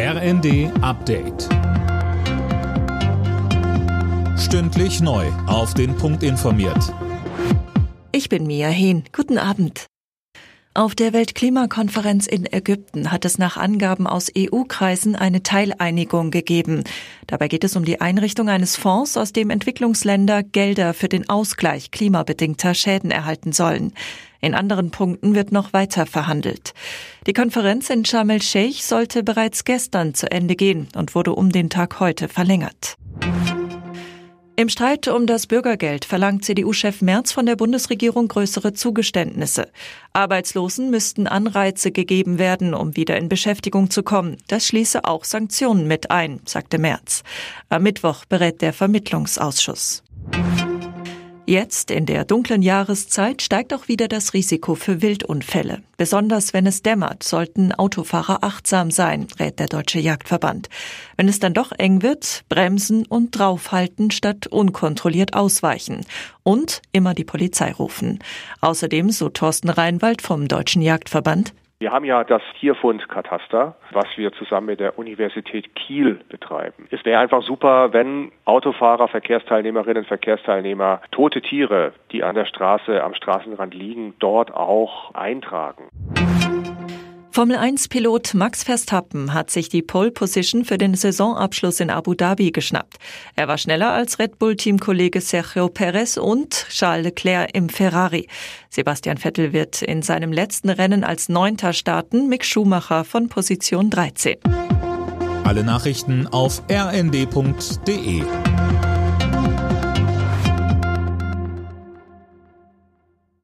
RND Update. Stündlich neu. Auf den Punkt informiert. Ich bin Mia Hehn. Guten Abend. Auf der Weltklimakonferenz in Ägypten hat es nach Angaben aus EU-Kreisen eine Teileinigung gegeben. Dabei geht es um die Einrichtung eines Fonds, aus dem Entwicklungsländer Gelder für den Ausgleich klimabedingter Schäden erhalten sollen. In anderen Punkten wird noch weiter verhandelt. Die Konferenz in Sharm el-Sheikh sollte bereits gestern zu Ende gehen und wurde um den Tag heute verlängert. Im Streit um das Bürgergeld verlangt CDU-Chef Merz von der Bundesregierung größere Zugeständnisse. Arbeitslosen müssten Anreize gegeben werden, um wieder in Beschäftigung zu kommen. Das schließe auch Sanktionen mit ein, sagte Merz. Am Mittwoch berät der Vermittlungsausschuss. Jetzt, in der dunklen Jahreszeit, steigt auch wieder das Risiko für Wildunfälle. Besonders wenn es dämmert, sollten Autofahrer achtsam sein, rät der Deutsche Jagdverband. Wenn es dann doch eng wird, bremsen und draufhalten statt unkontrolliert ausweichen. Und immer die Polizei rufen. Außerdem, so Thorsten Reinwald vom Deutschen Jagdverband, wir haben ja das Tierfundkataster, was wir zusammen mit der Universität Kiel betreiben. Es wäre einfach super, wenn Autofahrer, Verkehrsteilnehmerinnen, Verkehrsteilnehmer tote Tiere, die an der Straße, am Straßenrand liegen, dort auch eintragen. Formel-1-Pilot Max Verstappen hat sich die Pole Position für den Saisonabschluss in Abu Dhabi geschnappt. Er war schneller als Red Bull-Teamkollege Sergio Perez und Charles Leclerc im Ferrari. Sebastian Vettel wird in seinem letzten Rennen als Neunter starten, Mick Schumacher von Position 13. Alle Nachrichten auf rnd.de